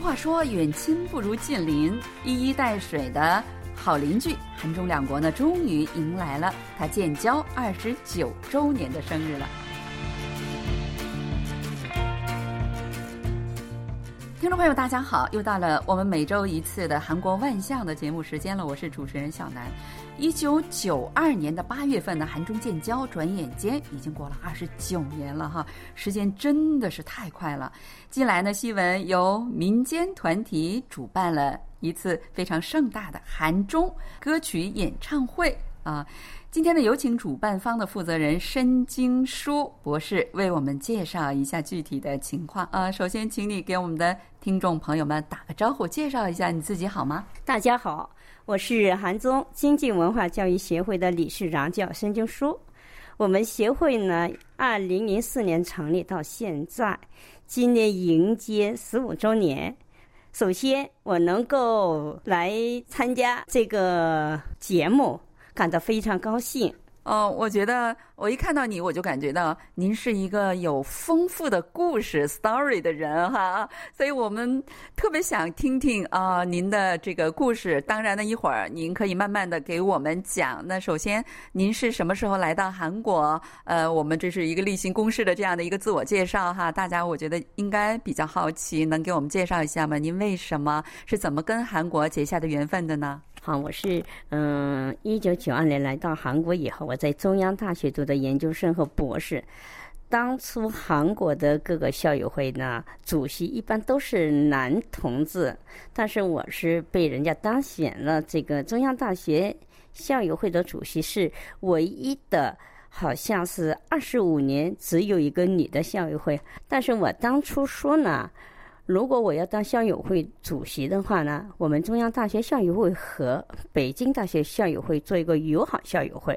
话说“远亲不如近邻”，一衣带水的好邻居，韩中两国呢，终于迎来了它建交二十九周年的生日了。听众朋友，大家好！又到了我们每周一次的韩国万象的节目时间了。我是主持人小南。一九九二年的八月份呢，韩中建交，转眼间已经过了二十九年了哈，时间真的是太快了。近来呢，新闻由民间团体主办了一次非常盛大的韩中歌曲演唱会啊。今天呢，有请主办方的负责人申京书博士为我们介绍一下具体的情况啊。首先，请你给我们的听众朋友们打个招呼，介绍一下你自己好吗？大家好，我是韩中经济文化教育协会的理事长，叫申京书。我们协会呢，二零零四年成立到现在，今年迎接十五周年。首先，我能够来参加这个节目。感到非常高兴。哦，我觉得我一看到你，我就感觉到您是一个有丰富的故事 story 的人哈，所以我们特别想听听啊您的这个故事。当然呢，一会儿您可以慢慢的给我们讲。那首先，您是什么时候来到韩国？呃，我们这是一个例行公事的这样的一个自我介绍哈，大家我觉得应该比较好奇，能给我们介绍一下吗？您为什么是怎么跟韩国结下的缘分的呢？好，我是嗯，一九九二年来到韩国以后，我在中央大学读的研究生和博士。当初韩国的各个校友会呢，主席一般都是男同志，但是我是被人家当选了这个中央大学校友会的主席，是唯一的，好像是二十五年只有一个女的校友会。但是我当初说呢。如果我要当校友会主席的话呢，我们中央大学校友会和北京大学校友会做一个友好校友会，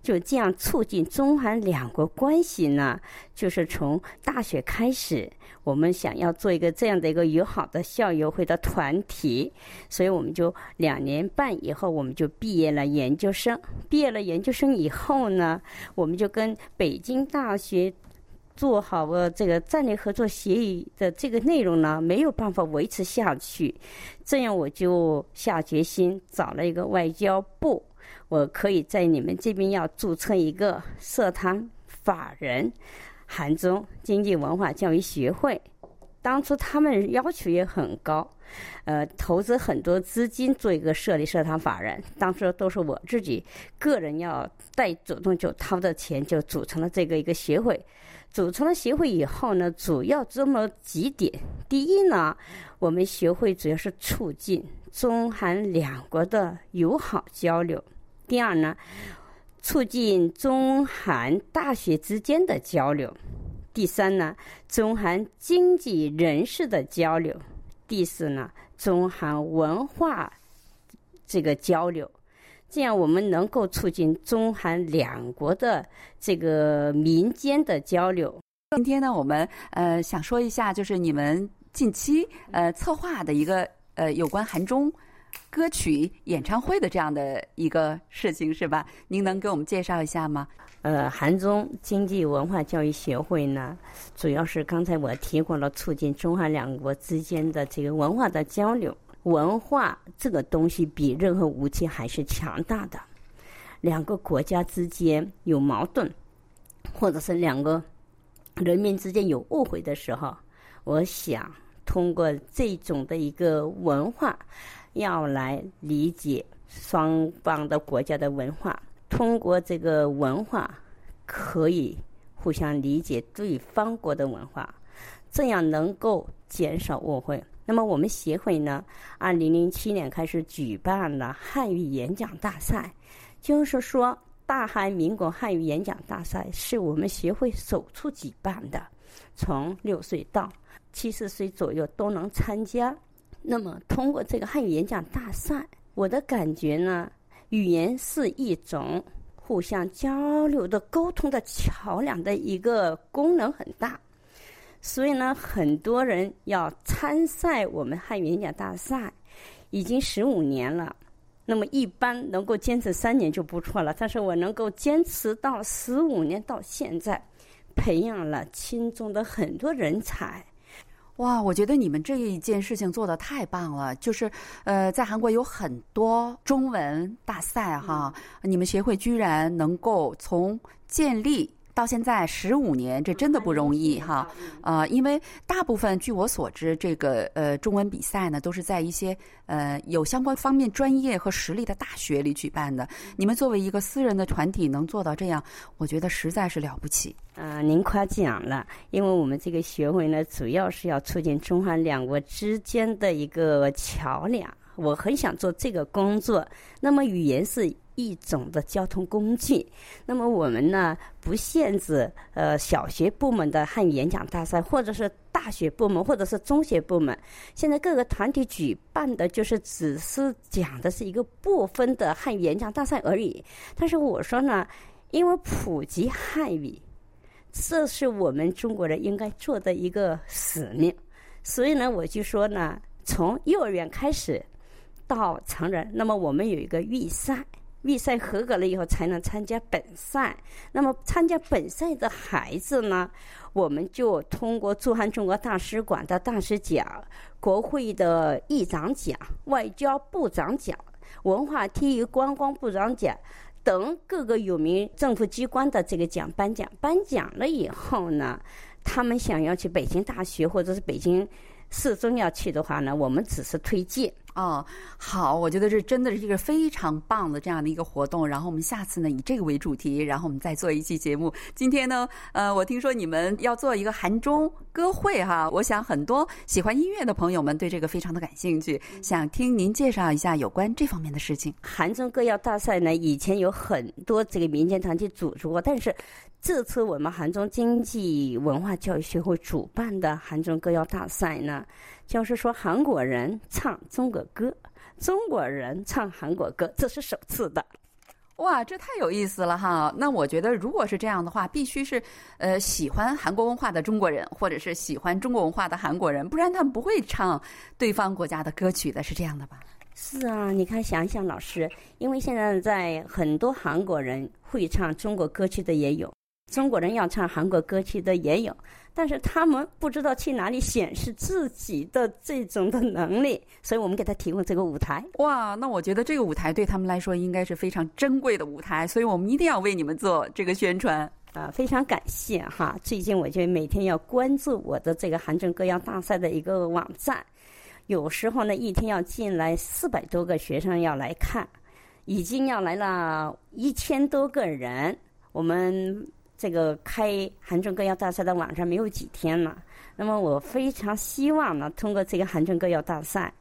就这样促进中韩两国关系呢。就是从大学开始，我们想要做一个这样的一个友好的校友会的团体，所以我们就两年半以后，我们就毕业了研究生。毕业了研究生以后呢，我们就跟北京大学。做好了这个战略合作协议的这个内容呢，没有办法维持下去，这样我就下决心找了一个外交部，我可以在你们这边要注册一个社团法人，韩中经济文化教育协会。当初他们要求也很高，呃，投资很多资金做一个设立社团法人，当时都是我自己个人要带主动就掏的钱，就组成了这个一个协会。组成了协会以后呢，主要这么几点：第一呢，我们协会主要是促进中韩两国的友好交流；第二呢，促进中韩大学之间的交流；第三呢，中韩经济人士的交流；第四呢，中韩文化这个交流。这样，我们能够促进中韩两国的这个民间的交流。今天呢，我们呃想说一下，就是你们近期呃策划的一个呃有关韩中歌曲演唱会的这样的一个事情，是吧？您能给我们介绍一下吗？呃，韩中经济文化教育协会呢，主要是刚才我提过了，促进中韩两国之间的这个文化的交流。文化这个东西比任何武器还是强大的。两个国家之间有矛盾，或者是两个人民之间有误会的时候，我想通过这种的一个文化，要来理解双方的国家的文化。通过这个文化，可以互相理解对方国的文化，这样能够减少误会。那么我们协会呢，二零零七年开始举办了汉语演讲大赛，就是说大韩民国汉语演讲大赛是我们协会首次举办的，从六岁到七十岁左右都能参加。那么通过这个汉语演讲大赛，我的感觉呢，语言是一种互相交流的沟通的桥梁的一个功能很大。所以呢，很多人要参赛我们汉语演讲大赛，已经十五年了。那么一般能够坚持三年就不错了，但是我能够坚持到十五年到现在，培养了青中的很多人才。哇，我觉得你们这一件事情做的太棒了，就是呃，在韩国有很多中文大赛哈，你们协会居然能够从建立。到现在十五年，这真的不容易哈。呃，因为大部分据我所知，这个呃中文比赛呢，都是在一些呃有相关方面专业和实力的大学里举办的。你们作为一个私人的团体，能做到这样，我觉得实在是了不起。啊，您夸奖了，因为我们这个学会呢，主要是要促进中韩两国之间的一个桥梁。我很想做这个工作。那么语言是。一种的交通工具，那么我们呢不限制呃小学部门的汉语演讲大赛，或者是大学部门，或者是中学部门。现在各个团体举办的就是只是讲的是一个部分的汉语演讲大赛而已。但是我说呢，因为普及汉语，这是我们中国人应该做的一个使命，所以呢，我就说呢，从幼儿园开始到成人，那么我们有一个预赛。预赛合格了以后才能参加本赛。那么参加本赛的孩子呢，我们就通过驻韩中国大使馆的大使奖、国会的议长奖、外交部长奖、文化体育观光部长奖等各个有名政府机关的这个奖颁奖。颁奖了以后呢，他们想要去北京大学或者是北京市中要去的话呢，我们只是推荐。哦，好，我觉得这真的是一个非常棒的这样的一个活动。然后我们下次呢以这个为主题，然后我们再做一期节目。今天呢，呃，我听说你们要做一个韩中歌会哈，我想很多喜欢音乐的朋友们对这个非常的感兴趣，想听您介绍一下有关这方面的事情。韩中歌谣大赛呢，以前有很多这个民间团体组织过，但是这次我们韩中经济文化教育学会主办的韩中歌谣大赛呢。就是说，韩国人唱中国歌，中国人唱韩国歌，这是首次的。哇，这太有意思了哈！那我觉得，如果是这样的话，必须是呃喜欢韩国文化的中国人，或者是喜欢中国文化的韩国人，不然他们不会唱对方国家的歌曲的，是这样的吧？是啊，你看，想想老师，因为现在在很多韩国人会唱中国歌曲的也有，中国人要唱韩国歌曲的也有。但是他们不知道去哪里显示自己的这种的能力，所以我们给他提供这个舞台。哇，那我觉得这个舞台对他们来说应该是非常珍贵的舞台，所以我们一定要为你们做这个宣传啊！非常感谢哈！最近我就每天要关注我的这个韩正歌谣大赛的一个网站，有时候呢一天要进来四百多个学生要来看，已经要来了一千多个人，我们。这个开韩中歌谣大赛的网站没有几天了，那么我非常希望呢，通过这个韩中歌谣大赛，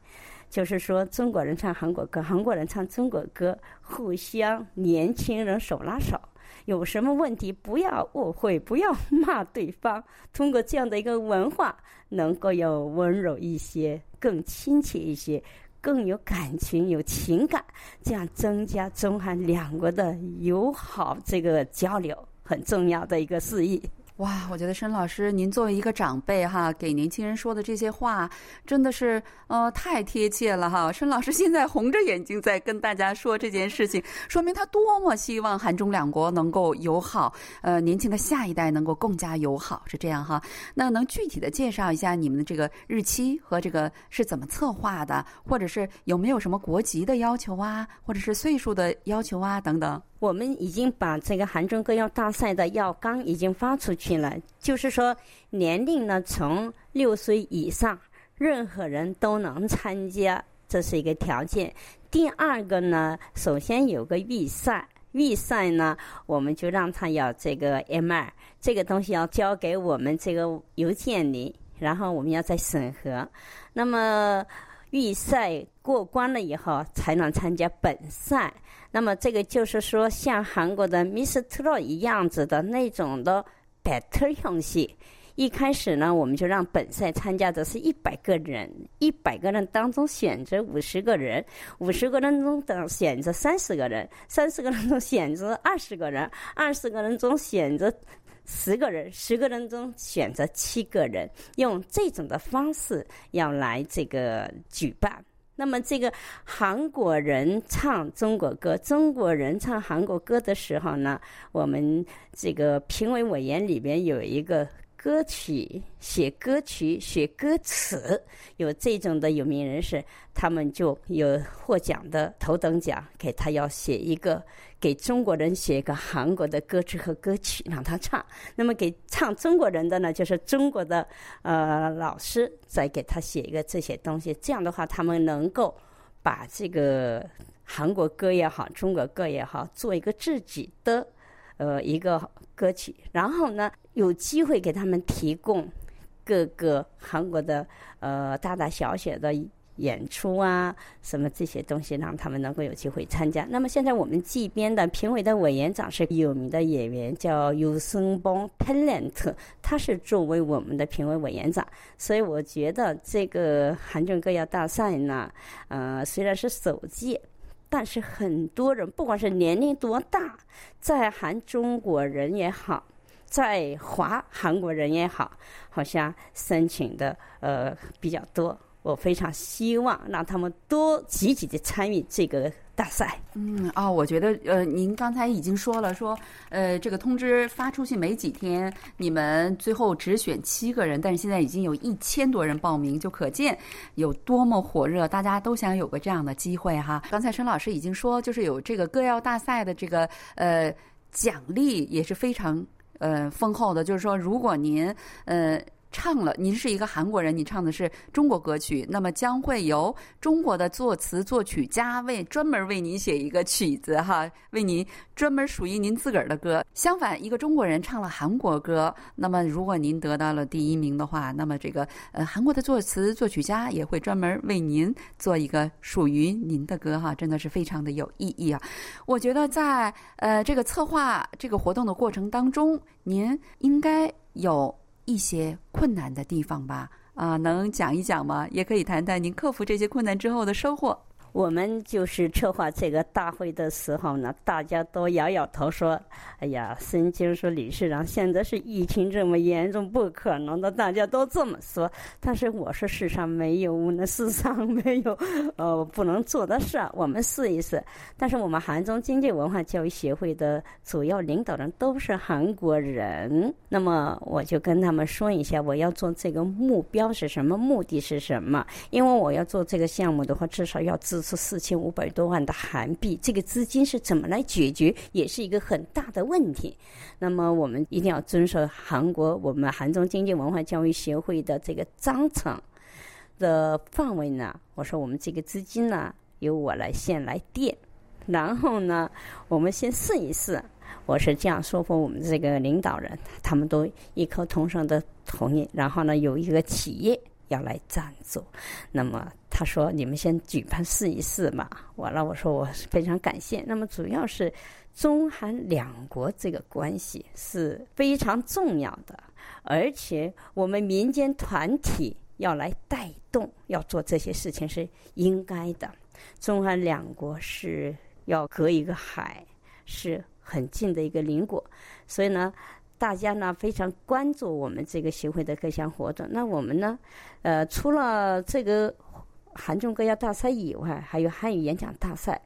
就是说中国人唱韩国歌，韩国人唱中国歌，互相年轻人手拉手，有什么问题不要误会，不要骂对方，通过这样的一个文化，能够有温柔一些，更亲切一些，更有感情、有情感，这样增加中韩两国的友好这个交流。很重要的一个事宜。哇，我觉得申老师，您作为一个长辈哈，给年轻人说的这些话，真的是呃太贴切了哈。申老师现在红着眼睛在跟大家说这件事情，说明他多么希望韩中两国能够友好，呃，年轻的下一代能够更加友好，是这样哈。那能具体的介绍一下你们的这个日期和这个是怎么策划的，或者是有没有什么国籍的要求啊，或者是岁数的要求啊等等？我们已经把这个韩中歌谣大赛的要纲已经发出去了，就是说年龄呢从六岁以上，任何人都能参加，这是一个条件。第二个呢，首先有个预赛，预赛呢我们就让他要这个 M 二，这个东西要交给我们这个邮件里，然后我们要再审核。那么预赛过关了以后，才能参加本赛。那么这个就是说，像韩国的 Miss Tro 一样子的那种的 Better 형식一开始呢，我们就让本赛参加的是一百个人，一百个人当中选择五十个人，五十个人中的选择三十个人，三十个人中选择二十个人，二十个人中选择十个人，十个人中选择七个人，用这种的方式要来这个举办。那么，这个韩国人唱中国歌，中国人唱韩国歌的时候呢，我们这个评委委员里边有一个歌曲、写歌曲、写歌词，有这种的有名人士，他们就有获奖的头等奖，给他要写一个给中国人写一个韩国的歌词和歌曲让他唱。那么给唱中国人的呢，就是中国的呃老师再给他写一个这些东西。这样的话，他们能够把这个韩国歌也好，中国歌也好，做一个自己的。呃，一个歌曲，然后呢，有机会给他们提供各个韩国的呃大大小小的演出啊，什么这些东西，让他们能够有机会参加。那么现在我们这边的评委的委员长是有名的演员，叫尤森邦 Talent，他是作为我们的评委委员长。所以我觉得这个韩正歌谣大赛呢，呃，虽然是首届。但是很多人，不管是年龄多大，在韩中国人也好，在华韩国人也好，好像申请的呃比较多。我非常希望让他们多积极的参与这个大赛。嗯，哦，我觉得呃，您刚才已经说了，说呃，这个通知发出去没几天，你们最后只选七个人，但是现在已经有一千多人报名，就可见有多么火热，大家都想有个这样的机会哈。刚才陈老师已经说，就是有这个歌谣大赛的这个呃奖励也是非常呃丰厚的，就是说如果您呃。唱了，您是一个韩国人，你唱的是中国歌曲，那么将会由中国的作词作曲家为专门为您写一个曲子哈，为您专门属于您自个儿的歌。相反，一个中国人唱了韩国歌，那么如果您得到了第一名的话，那么这个呃韩国的作词作曲家也会专门为您做一个属于您的歌哈，真的是非常的有意义啊！我觉得在呃这个策划这个活动的过程当中，您应该有。一些困难的地方吧，啊，能讲一讲吗？也可以谈谈您克服这些困难之后的收获。我们就是策划这个大会的时候呢，大家都摇摇头说：“哎呀，孙晶说理事长，现在是疫情这么严重，不可能的。”大家都这么说。但是我说世上没有那世上没有呃不能做的事，我们试一试。但是我们韩中经济文化教育协会的主要领导人都是韩国人，那么我就跟他们说一下，我要做这个目标是什么，目的是什么？因为我要做这个项目的话，至少要支。是四千五百多万的韩币，这个资金是怎么来解决，也是一个很大的问题。那么我们一定要遵守韩国我们韩中经济文化教育协会的这个章程的范围呢。我说我们这个资金呢，由我来先来垫，然后呢，我们先试一试。我是这样说服我们这个领导人，他们都异口同声的同意。然后呢，有一个企业。要来赞助，那么他说：“你们先举办试一试嘛。”完了，我说我非常感谢。那么主要是中韩两国这个关系是非常重要的，而且我们民间团体要来带动，要做这些事情是应该的。中韩两国是要隔一个海，是很近的一个邻国，所以呢。大家呢非常关注我们这个协会的各项活动。那我们呢，呃，除了这个韩中歌谣大赛以外，还有汉语演讲大赛。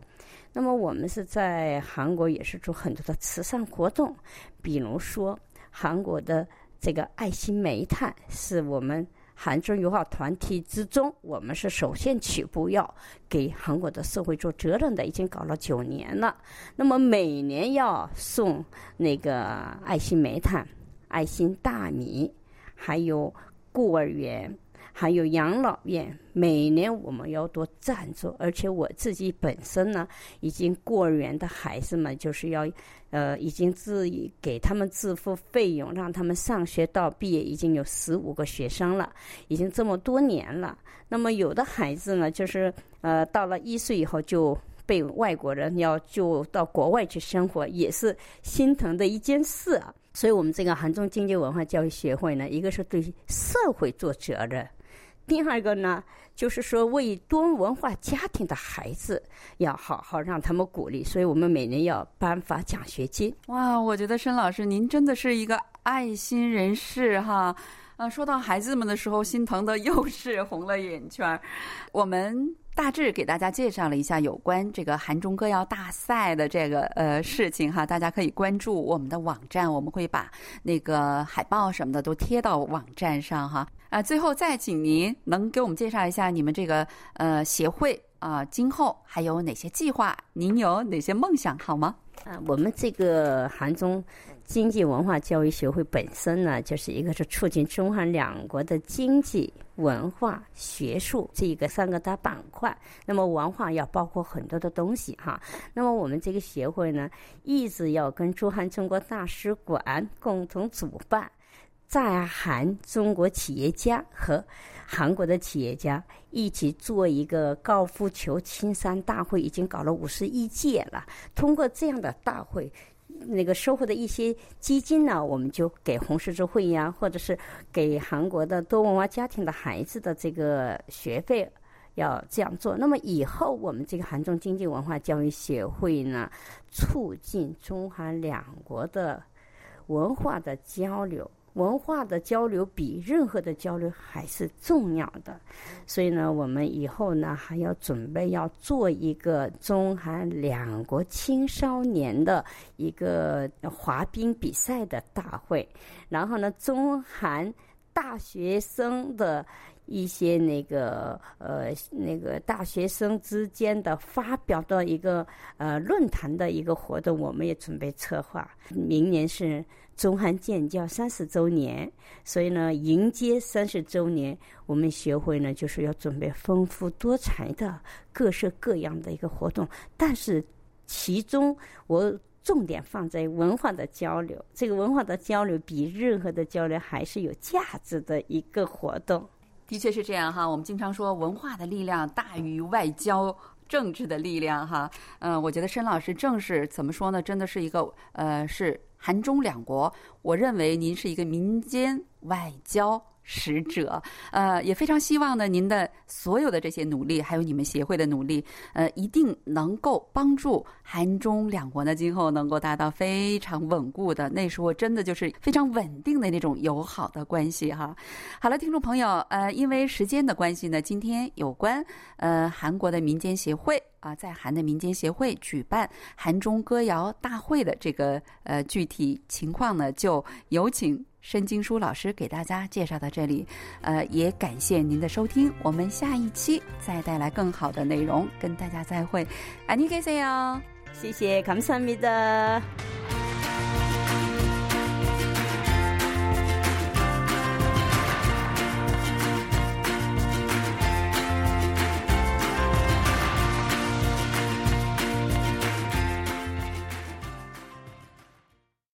那么我们是在韩国也是做很多的慈善活动，比如说韩国的这个爱心煤炭是我们。韩中友好团体之中，我们是首先起步要给韩国的社会做责任的，已经搞了九年了。那么每年要送那个爱心煤炭、爱心大米，还有孤儿园。还有养老院，每年我们要多赞助，而且我自己本身呢，已经孤儿园的孩子们就是要，呃，已经自给他们支付费用，让他们上学到毕业，已经有十五个学生了，已经这么多年了。那么有的孩子呢，就是呃，到了一岁以后就被外国人要就到国外去生活，也是心疼的一件事啊。所以我们这个韩中经济文化教育协会呢，一个是对社会做责任。第二个呢，就是说为多文化家庭的孩子要好好让他们鼓励，所以我们每年要颁发奖学金。哇，我觉得申老师您真的是一个爱心人士哈。啊，说到孩子们的时候，心疼的又是红了眼圈。我们大致给大家介绍了一下有关这个韩中歌谣大赛的这个呃事情哈，大家可以关注我们的网站，我们会把那个海报什么的都贴到网站上哈。啊，最后再请您能给我们介绍一下你们这个呃协会啊，今后还有哪些计划？您有哪些梦想好吗？啊，我们这个韩中。经济文化教育协会本身呢，就是一个是促进中韩两国的经济、文化、学术这一个三个大板块。那么文化要包括很多的东西哈。那么我们这个协会呢，一直要跟驻韩中国大使馆共同主办，在韩中国企业家和韩国的企业家一起做一个高尔夫球青山大会，已经搞了五十一届了。通过这样的大会。那个收获的一些基金呢，我们就给红十字会呀，或者是给韩国的多文化家庭的孩子的这个学费，要这样做。那么以后我们这个韩中经济文化教育协会呢，促进中韩两国的文化的交流。文化的交流比任何的交流还是重要的，所以呢，我们以后呢还要准备要做一个中韩两国青少年的一个滑冰比赛的大会，然后呢，中韩大学生的一些那个呃那个大学生之间的发表的一个呃论坛的一个活动，我们也准备策划，明年是。中韩建交三十周年，所以呢，迎接三十周年，我们学会呢就是要准备丰富多彩的各式各样的一个活动。但是，其中我重点放在文化的交流，这个文化的交流比任何的交流还是有价值的一个活动。的确是这样哈，我们经常说文化的力量大于外交政治的力量哈。嗯，我觉得申老师正是怎么说呢？真的是一个呃是。韩中两国，我认为您是一个民间外交。使者，呃，也非常希望呢，您的所有的这些努力，还有你们协会的努力，呃，一定能够帮助韩中两国呢，今后能够达到非常稳固的，那时候真的就是非常稳定的那种友好的关系哈。好了，听众朋友，呃，因为时间的关系呢，今天有关呃韩国的民间协会啊，在韩的民间协会举办韩中歌谣大会的这个呃具体情况呢，就有请。申经书老师给大家介绍到这里，呃，也感谢您的收听，我们下一期再带来更好的内容跟大家再会，안녕히계세 요， 谢谢，감사합니다。